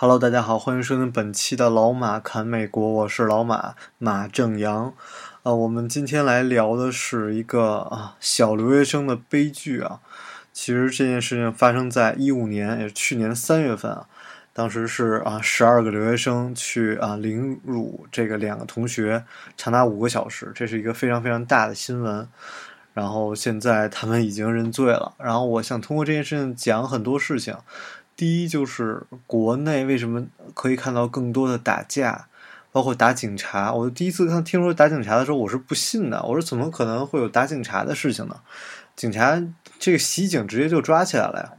Hello，大家好，欢迎收听本期的老马侃美国，我是老马马正阳。呃，我们今天来聊的是一个啊小留学生的悲剧啊。其实这件事情发生在一五年，也是去年三月份啊。当时是啊十二个留学生去啊凌辱这个两个同学长达五个小时，这是一个非常非常大的新闻。然后现在他们已经认罪了。然后我想通过这件事情讲很多事情。第一就是国内为什么可以看到更多的打架，包括打警察。我第一次看听说打警察的时候，我是不信的。我说怎么可能会有打警察的事情呢？警察这个袭警直接就抓起来了呀，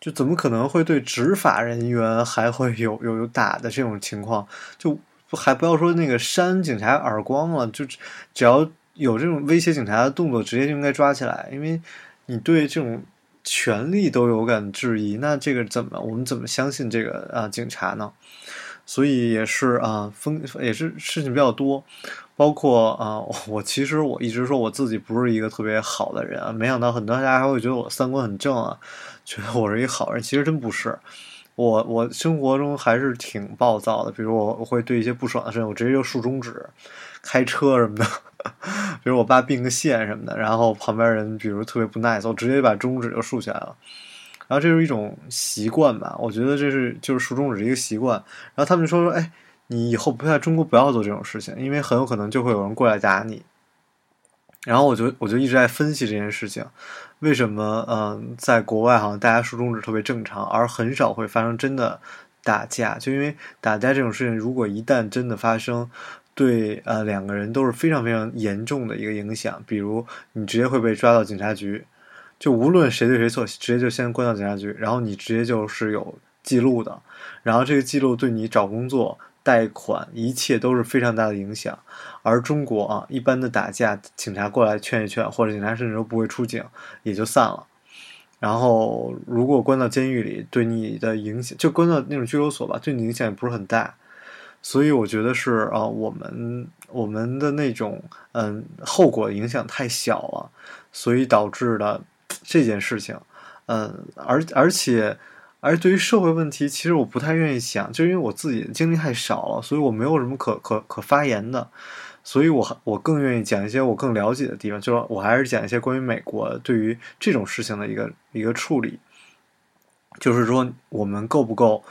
就怎么可能会对执法人员还会有有有打的这种情况？就还不要说那个扇警察耳光了，就只要有这种威胁警察的动作，直接就应该抓起来，因为你对这种。权力都有感质疑，那这个怎么我们怎么相信这个啊警察呢？所以也是啊风也是事情比较多，包括啊我其实我一直说我自己不是一个特别好的人啊，没想到很多大家还会觉得我三观很正啊，觉得我是一好人，其实真不是。我我生活中还是挺暴躁的，比如我我会对一些不爽的事情，我直接就竖中指，开车什么的。比如我爸并个线什么的，然后旁边人比如特别不 nice，我直接把中指就竖起来了。然后这是一种习惯吧，我觉得这是就是竖中指一个习惯。然后他们说说，哎，你以后不在中国不要做这种事情，因为很有可能就会有人过来打你。然后我就我就一直在分析这件事情，为什么嗯，在国外好像大家竖中指特别正常，而很少会发生真的打架？就因为打架这种事情，如果一旦真的发生。对，呃，两个人都是非常非常严重的一个影响。比如，你直接会被抓到警察局，就无论谁对谁错，直接就先关到警察局，然后你直接就是有记录的，然后这个记录对你找工作、贷款，一切都是非常大的影响。而中国啊，一般的打架，警察过来劝一劝，或者警察甚至都不会出警，也就散了。然后，如果关到监狱里，对你的影响，就关到那种拘留所吧，对你影响也不是很大。所以我觉得是啊，我们我们的那种嗯后果影响太小了，所以导致了这件事情，嗯，而而且而对于社会问题，其实我不太愿意想，就因为我自己的经历太少了，所以我没有什么可可可发言的，所以我我更愿意讲一些我更了解的地方，就是我还是讲一些关于美国对于这种事情的一个一个处理，就是说我们够不够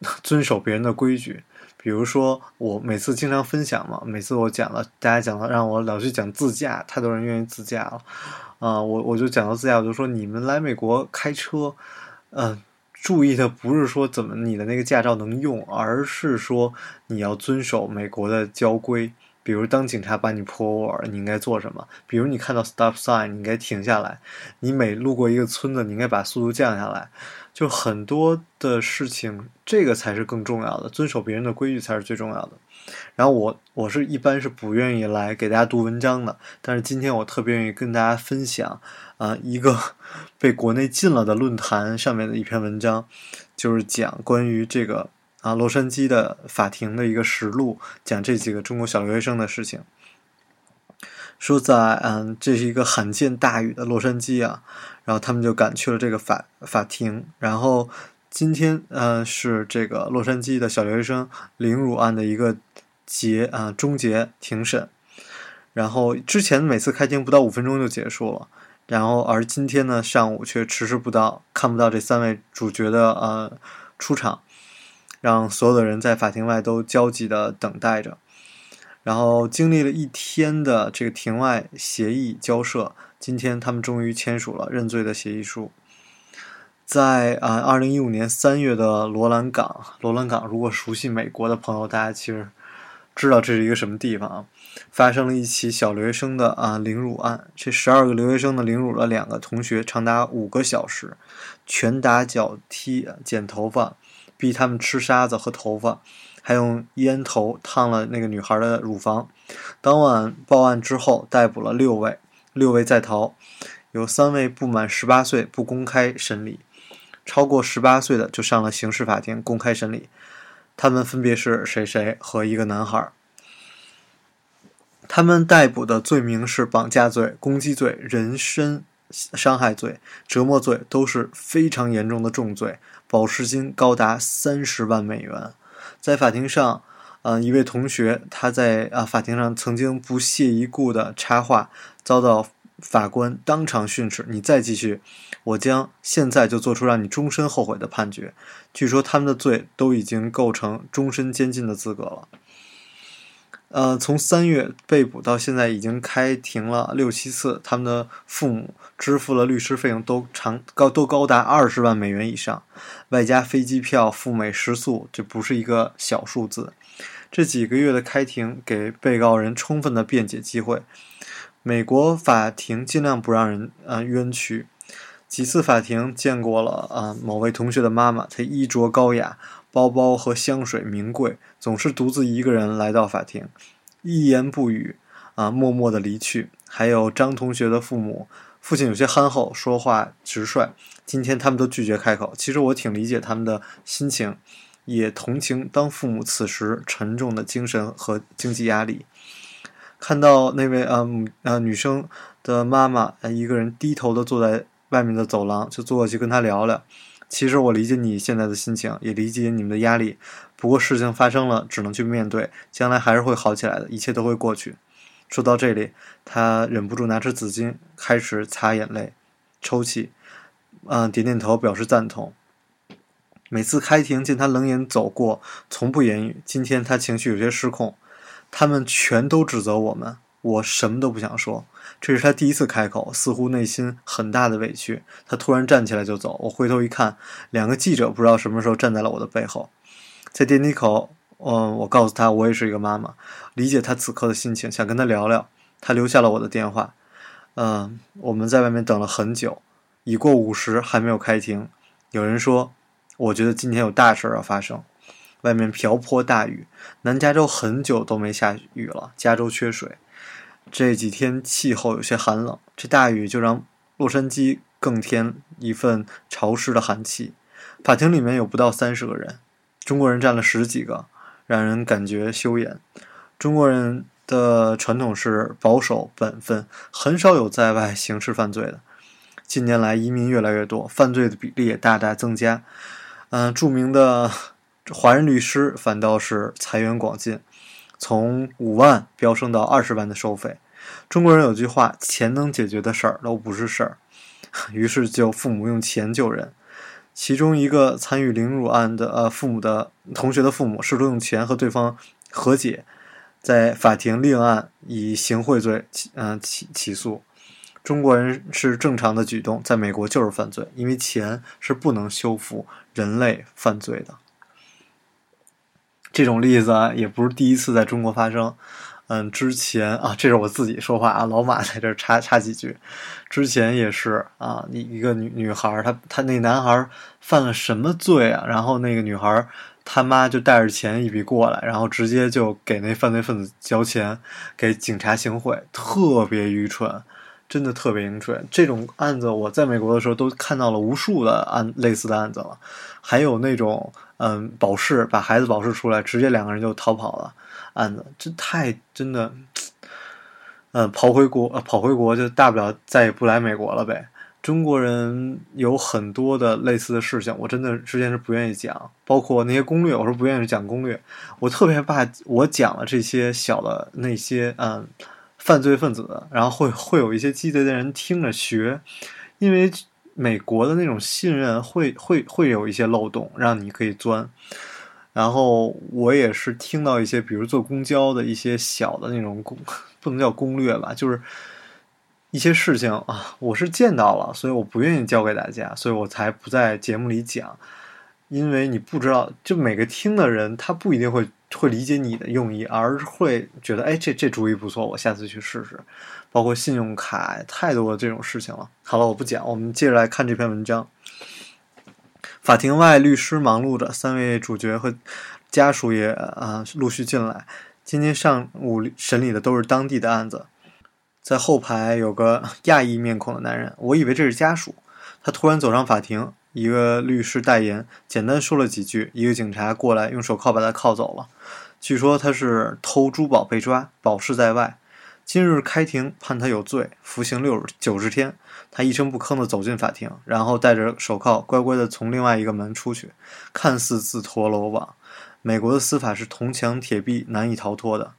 遵守别人的规矩。比如说，我每次经常分享嘛，每次我讲了，大家讲了，让我老去讲自驾，太多人愿意自驾了，啊，我我就讲到自驾，我就说你们来美国开车，嗯，注意的不是说怎么你的那个驾照能用，而是说你要遵守美国的交规。比如，当警察把你 pull over，你应该做什么？比如，你看到 stop sign，你应该停下来。你每路过一个村子，你应该把速度降下来。就很多的事情，这个才是更重要的，遵守别人的规矩才是最重要的。然后我我是一般是不愿意来给大家读文章的，但是今天我特别愿意跟大家分享啊一个 被国内禁了的论坛上面的一篇文章，就是讲关于这个。啊，洛杉矶的法庭的一个实录，讲这几个中国小留学生的事情。说在嗯，这是一个罕见大雨的洛杉矶啊，然后他们就赶去了这个法法庭。然后今天嗯，是这个洛杉矶的小留学生凌辱案的一个结啊终结庭审。然后之前每次开庭不到五分钟就结束了，然后而今天呢上午却迟迟不到，看不到这三位主角的呃出场。让所有的人在法庭外都焦急地等待着，然后经历了一天的这个庭外协议交涉，今天他们终于签署了认罪的协议书。在啊，二零一五年三月的罗兰港，罗兰港，如果熟悉美国的朋友，大家其实知道这是一个什么地方啊？发生了一起小留学生的啊凌辱案，这十二个留学生呢凌辱了两个同学长达五个小时，拳打脚踢、剪头发。逼他们吃沙子和头发，还用烟头烫了那个女孩的乳房。当晚报案之后，逮捕了六位，六位在逃，有三位不满十八岁不公开审理，超过十八岁的就上了刑事法庭公开审理。他们分别是谁谁和一个男孩。他们逮捕的罪名是绑架罪、攻击罪、人身伤害罪、折磨罪，都是非常严重的重罪，保释金高达三十万美元。在法庭上，呃，一位同学他在啊法庭上曾经不屑一顾的插话，遭到法官当场训斥：“你再继续，我将现在就做出让你终身后悔的判决。”据说他们的罪都已经构成终身监禁的资格了。呃，从三月被捕到现在，已经开庭了六七次。他们的父母支付了律师费用，都长高都高达二十万美元以上，外加飞机票、赴美食宿，这不是一个小数字。这几个月的开庭，给被告人充分的辩解机会。美国法庭尽量不让人呃冤屈。几次法庭见过了啊，某位同学的妈妈，她衣着高雅。包包和香水名贵，总是独自一个人来到法庭，一言不语，啊，默默的离去。还有张同学的父母，父亲有些憨厚，说话直率，今天他们都拒绝开口。其实我挺理解他们的心情，也同情当父母此时沉重的精神和经济压力。看到那位啊母啊女生的妈妈，一个人低头的坐在外面的走廊，就坐过去跟她聊聊。其实我理解你现在的心情，也理解你们的压力。不过事情发生了，只能去面对，将来还是会好起来的，一切都会过去。说到这里，他忍不住拿出纸巾，开始擦眼泪，抽泣，嗯，点点头表示赞同。每次开庭见他冷眼走过，从不言语。今天他情绪有些失控，他们全都指责我们。我什么都不想说，这是他第一次开口，似乎内心很大的委屈。他突然站起来就走，我回头一看，两个记者不知道什么时候站在了我的背后。在电梯口，嗯，我告诉他我也是一个妈妈，理解他此刻的心情，想跟他聊聊。他留下了我的电话。嗯，我们在外面等了很久，已过午时还没有开庭。有人说，我觉得今天有大事要发生。外面瓢泼大雨，南加州很久都没下雨了，加州缺水。这几天气候有些寒冷，这大雨就让洛杉矶更添一份潮湿的寒气。法庭里面有不到三十个人，中国人占了十几个，让人感觉羞颜。中国人的传统是保守本分，很少有在外刑事犯罪的。近年来移民越来越多，犯罪的比例也大大增加。嗯，著名的华人律师反倒是财源广进。从五万飙升到二十万的收费，中国人有句话：“钱能解决的事儿都不是事儿。” 于是就父母用钱救人。其中一个参与凌辱案的呃父母的同学的父母试图用钱和对方和解，在法庭另案以行贿罪起嗯起起诉。中国人是正常的举动，在美国就是犯罪，因为钱是不能修复人类犯罪的。这种例子啊，也不是第一次在中国发生。嗯，之前啊，这是我自己说话啊，老马在这插插几句。之前也是啊，一一个女女孩，她她那男孩犯了什么罪啊？然后那个女孩他妈就带着钱一笔过来，然后直接就给那犯罪分子交钱，给警察行贿，特别愚蠢，真的特别愚蠢。这种案子我在美国的时候都看到了无数的案类似的案子了，还有那种。嗯，保释把孩子保释出来，直接两个人就逃跑了。案子这太真的，嗯，跑回国，跑回国就大不了再也不来美国了呗。中国人有很多的类似的事情，我真的之前是不愿意讲，包括那些攻略，我是不愿意讲攻略。我特别怕我讲了这些小的那些嗯犯罪分子，然后会会有一些鸡贼的人听着学，因为。美国的那种信任会会会有一些漏洞，让你可以钻。然后我也是听到一些，比如坐公交的一些小的那种攻，不能叫攻略吧，就是一些事情啊，我是见到了，所以我不愿意教给大家，所以我才不在节目里讲。因为你不知道，就每个听的人他不一定会会理解你的用意，而会觉得哎，这这主意不错，我下次去试试。包括信用卡，太多这种事情了。好了，我不讲，我们接着来看这篇文章。法庭外，律师忙碌着，三位主角和家属也啊陆续进来。今天上午审理的都是当地的案子。在后排有个亚裔面孔的男人，我以为这是家属。他突然走上法庭，一个律师代言，简单说了几句，一个警察过来用手铐把他铐走了。据说他是偷珠宝被抓，保释在外。今日开庭判他有罪，服刑六九十天。他一声不吭地走进法庭，然后戴着手铐，乖乖地从另外一个门出去，看似自投罗网。美国的司法是铜墙铁壁，难以逃脱的。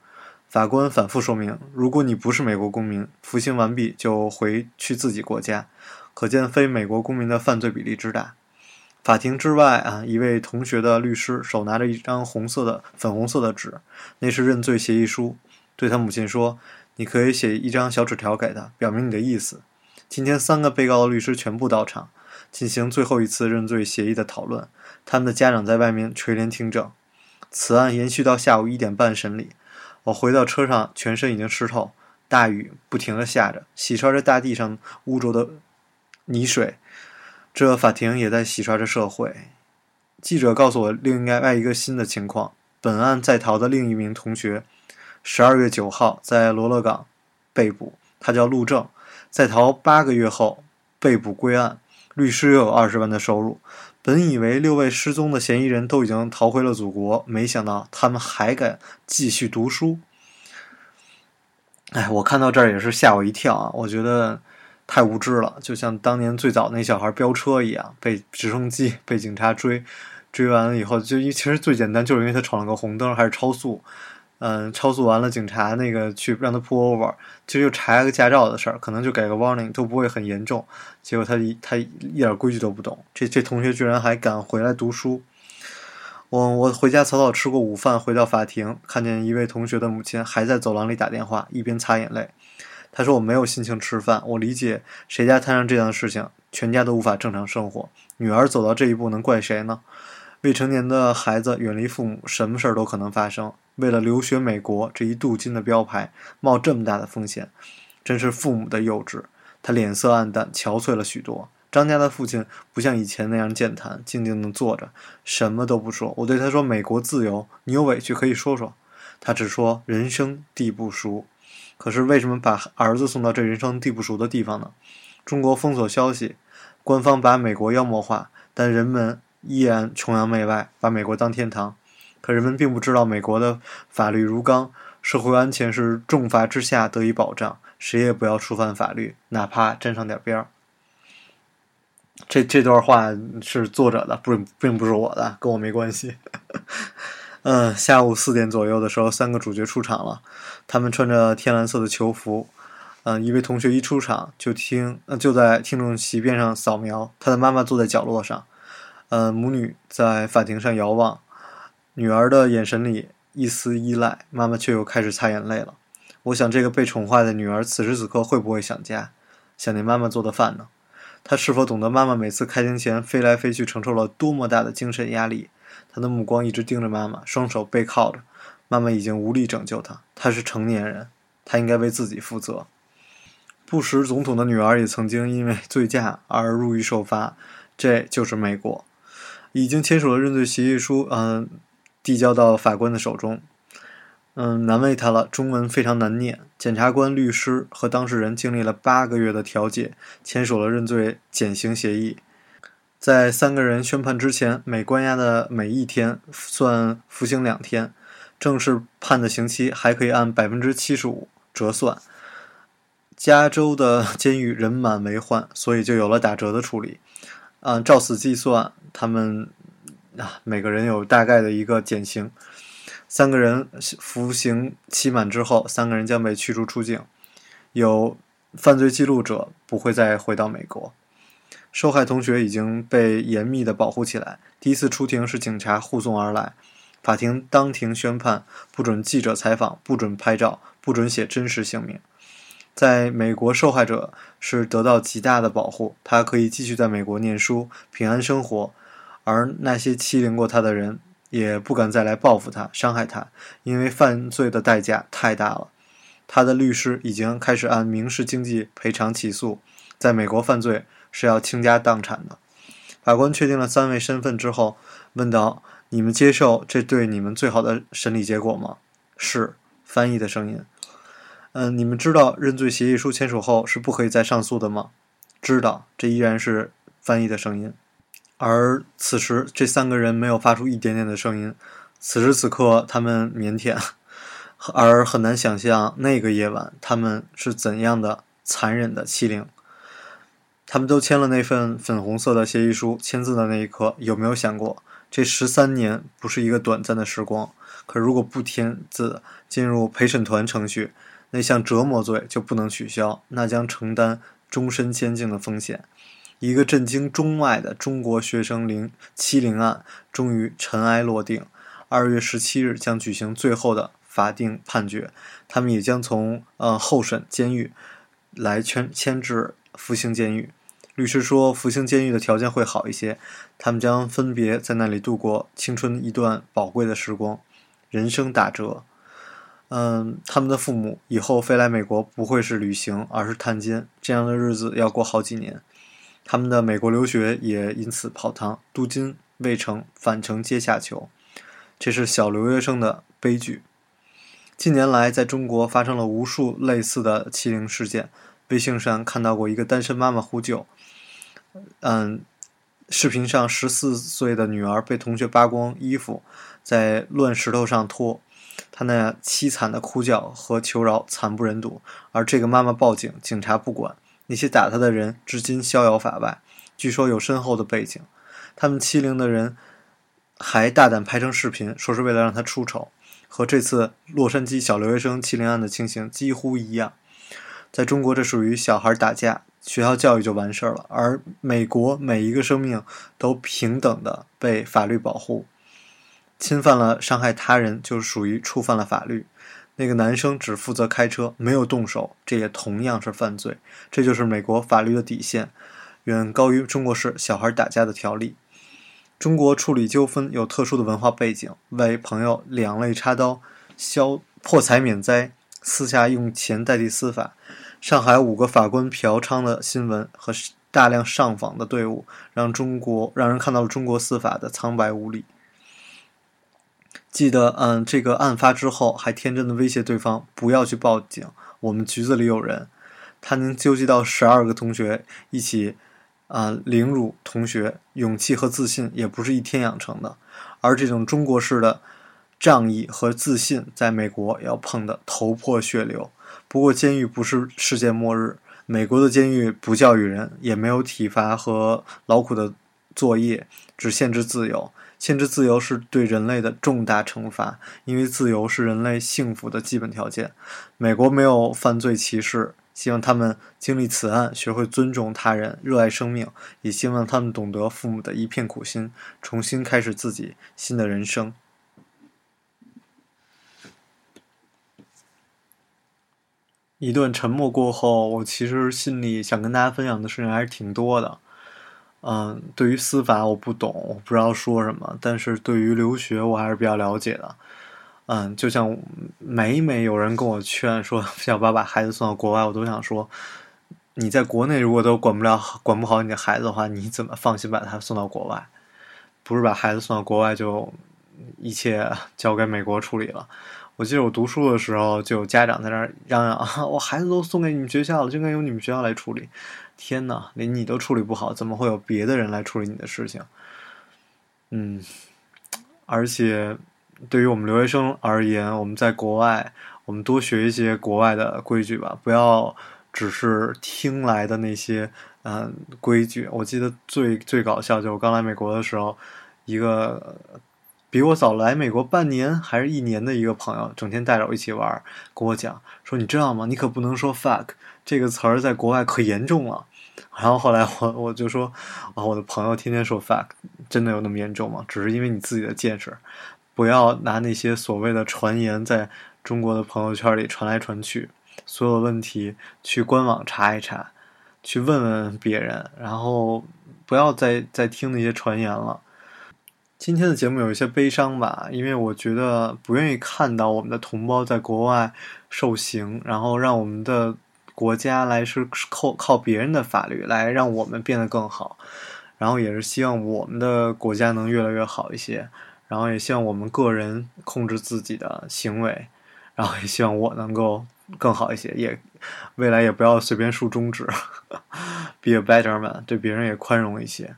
法官反复说明，如果你不是美国公民，服刑完毕就回去自己国家。可见非美国公民的犯罪比例之大。法庭之外啊，一位同学的律师手拿着一张红色的、粉红色的纸，那是认罪协议书，对他母亲说。你可以写一张小纸条给他，表明你的意思。今天三个被告的律师全部到场，进行最后一次认罪协议的讨论。他们的家长在外面垂帘听证。此案延续到下午一点半审理。我回到车上，全身已经湿透，大雨不停地下着，洗刷着大地上污浊的泥水。这法庭也在洗刷着社会。记者告诉我另外一个新的情况：本案在逃的另一名同学。十二月九号在罗勒港被捕，他叫陆正，在逃八个月后被捕归案。律师又有二十万的收入。本以为六位失踪的嫌疑人都已经逃回了祖国，没想到他们还敢继续读书。哎，我看到这儿也是吓我一跳啊！我觉得太无知了，就像当年最早那小孩飙车一样，被直升机被警察追，追完了以后，就其实最简单，就是因为他闯了个红灯，还是超速。嗯，超速完了，警察那个去让他 pull over，其实就查个驾照的事儿，可能就给个 warning 都不会很严重。结果他一他一点规矩都不懂，这这同学居然还敢回来读书。我我回家草草吃过午饭，回到法庭，看见一位同学的母亲还在走廊里打电话，一边擦眼泪。他说我没有心情吃饭，我理解谁家摊上这样的事情，全家都无法正常生活。女儿走到这一步，能怪谁呢？未成年的孩子远离父母，什么事儿都可能发生。为了留学美国这一镀金的标牌，冒这么大的风险，真是父母的幼稚。他脸色暗淡，憔悴了许多。张家的父亲不像以前那样健谈，静静地坐着，什么都不说。我对他说：“美国自由，你有委屈可以说说。”他只说：“人生地不熟。”可是为什么把儿子送到这人生地不熟的地方呢？中国封锁消息，官方把美国妖魔化，但人们依然崇洋媚外，把美国当天堂。可人们并不知道，美国的法律如钢，社会安全是重罚之下得以保障，谁也不要触犯法律，哪怕沾上点边儿。这这段话是作者的，不并不是我的，跟我没关系。嗯，下午四点左右的时候，三个主角出场了，他们穿着天蓝色的囚服。嗯，一位同学一出场就听，就在听众席边上扫描，他的妈妈坐在角落上。嗯，母女在法庭上遥望。女儿的眼神里一丝依赖，妈妈却又开始擦眼泪了。我想，这个被宠坏的女儿此时此刻会不会想家，想念妈妈做的饭呢？她是否懂得妈妈每次开庭前飞来飞去承受了多么大的精神压力？他的目光一直盯着妈妈，双手背靠着。妈妈已经无力拯救他。他是成年人，他应该为自己负责。布什总统的女儿也曾经因为醉驾而入狱受罚，这就是美国。已经签署了认罪协议书，嗯。递交到法官的手中，嗯，难为他了。中文非常难念。检察官、律师和当事人经历了八个月的调解，签署了认罪减刑协议。在三个人宣判之前，每关押的每一天算服刑两天，正式判的刑期还可以按百分之七十五折算。加州的监狱人满为患，所以就有了打折的处理。按照此计算，他们。啊，每个人有大概的一个减刑，三个人服刑期满之后，三个人将被驱逐出境。有犯罪记录者不会再回到美国。受害同学已经被严密的保护起来。第一次出庭是警察护送而来，法庭当庭宣判，不准记者采访，不准拍照，不准写真实姓名。在美国，受害者是得到极大的保护，他可以继续在美国念书，平安生活。而那些欺凌过他的人也不敢再来报复他、伤害他，因为犯罪的代价太大了。他的律师已经开始按民事经济赔偿起诉。在美国，犯罪是要倾家荡产的。法官确定了三位身份之后，问道：“你们接受这对你们最好的审理结果吗？是翻译的声音。嗯，你们知道认罪协议书签署后是不可以再上诉的吗？知道，这依然是翻译的声音。而此时，这三个人没有发出一点点的声音。此时此刻，他们腼腆，而很难想象那个夜晚他们是怎样的残忍的欺凌。他们都签了那份粉红色的协议书，签字的那一刻，有没有想过，这十三年不是一个短暂的时光？可如果不签字，进入陪审团程序，那项折磨罪就不能取消，那将承担终身监禁的风险。一个震惊中外的中国学生凌欺凌案终于尘埃落定。二月十七日将举行最后的法定判决，他们也将从呃候审监狱来签迁至服刑监狱。律师说，服刑监狱的条件会好一些，他们将分别在那里度过青春一段宝贵的时光，人生打折。嗯，他们的父母以后飞来美国不会是旅行，而是探监，这样的日子要过好几年。他们的美国留学也因此泡汤，镀金未成，反成阶下囚。这是小留学生的悲剧。近年来，在中国发生了无数类似的欺凌事件。微信上看到过一个单身妈妈呼救。嗯，视频上十四岁的女儿被同学扒光衣服，在乱石头上拖，她那凄惨的哭叫和求饶惨不忍睹。而这个妈妈报警，警察不管，那些打她的人至今逍遥法外，据说有深厚的背景。他们欺凌的人还大胆拍成视频，说是为了让她出丑，和这次洛杉矶小留学生欺凌案的情形几乎一样。在中国，这属于小孩打架。学校教育就完事儿了，而美国每一个生命都平等的被法律保护，侵犯了伤害他人就属于触犯了法律。那个男生只负责开车，没有动手，这也同样是犯罪。这就是美国法律的底线，远高于中国式小孩打架的条例。中国处理纠纷有特殊的文化背景，为朋友两肋插刀，消破财免灾，私下用钱代替司法。上海五个法官嫖娼的新闻和大量上访的队伍，让中国让人看到了中国司法的苍白无力。记得，嗯，这个案发之后，还天真的威胁对方不要去报警，我们局子里有人。他能纠集到十二个同学一起，啊，凌辱同学，勇气和自信也不是一天养成的。而这种中国式的仗义和自信，在美国要碰得头破血流。不过，监狱不是世界末日。美国的监狱不教育人，也没有体罚和劳苦的作业，只限制自由。限制自由是对人类的重大惩罚，因为自由是人类幸福的基本条件。美国没有犯罪歧视，希望他们经历此案，学会尊重他人，热爱生命，也希望他们懂得父母的一片苦心，重新开始自己新的人生。一顿沉默过后，我其实心里想跟大家分享的事情还是挺多的。嗯，对于司法我不懂，我不知道说什么；但是对于留学我还是比较了解的。嗯，就像每每有人跟我劝说 想把把孩子送到国外，我都想说：你在国内如果都管不了、管不好你的孩子的话，你怎么放心把他送到国外？不是把孩子送到国外就一切交给美国处理了。我记得我读书的时候，就有家长在那儿嚷嚷：“我孩子都送给你们学校了，就应该由你们学校来处理。”天哪，连你都处理不好，怎么会有别的人来处理你的事情？嗯，而且对于我们留学生而言，我们在国外，我们多学一些国外的规矩吧，不要只是听来的那些嗯规矩。我记得最最搞笑，就是我刚来美国的时候，一个。比我早来美国半年还是一年的一个朋友，整天带着我一起玩，跟我讲说：“你知道吗？你可不能说 fuck 这个词儿，在国外可严重了。”然后后来我我就说：“啊，我的朋友天天说 fuck，真的有那么严重吗？只是因为你自己的见识，不要拿那些所谓的传言在中国的朋友圈里传来传去。所有问题去官网查一查，去问问别人，然后不要再再听那些传言了。”今天的节目有一些悲伤吧，因为我觉得不愿意看到我们的同胞在国外受刑，然后让我们的国家来是靠靠别人的法律来让我们变得更好，然后也是希望我们的国家能越来越好一些，然后也希望我们个人控制自己的行为，然后也希望我能够更好一些，也未来也不要随便竖中指，be a better man，对别人也宽容一些。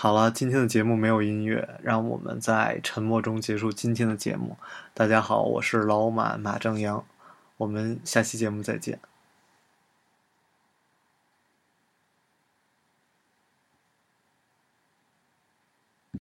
好了，今天的节目没有音乐，让我们在沉默中结束今天的节目。大家好，我是老马马正阳，我们下期节目再见。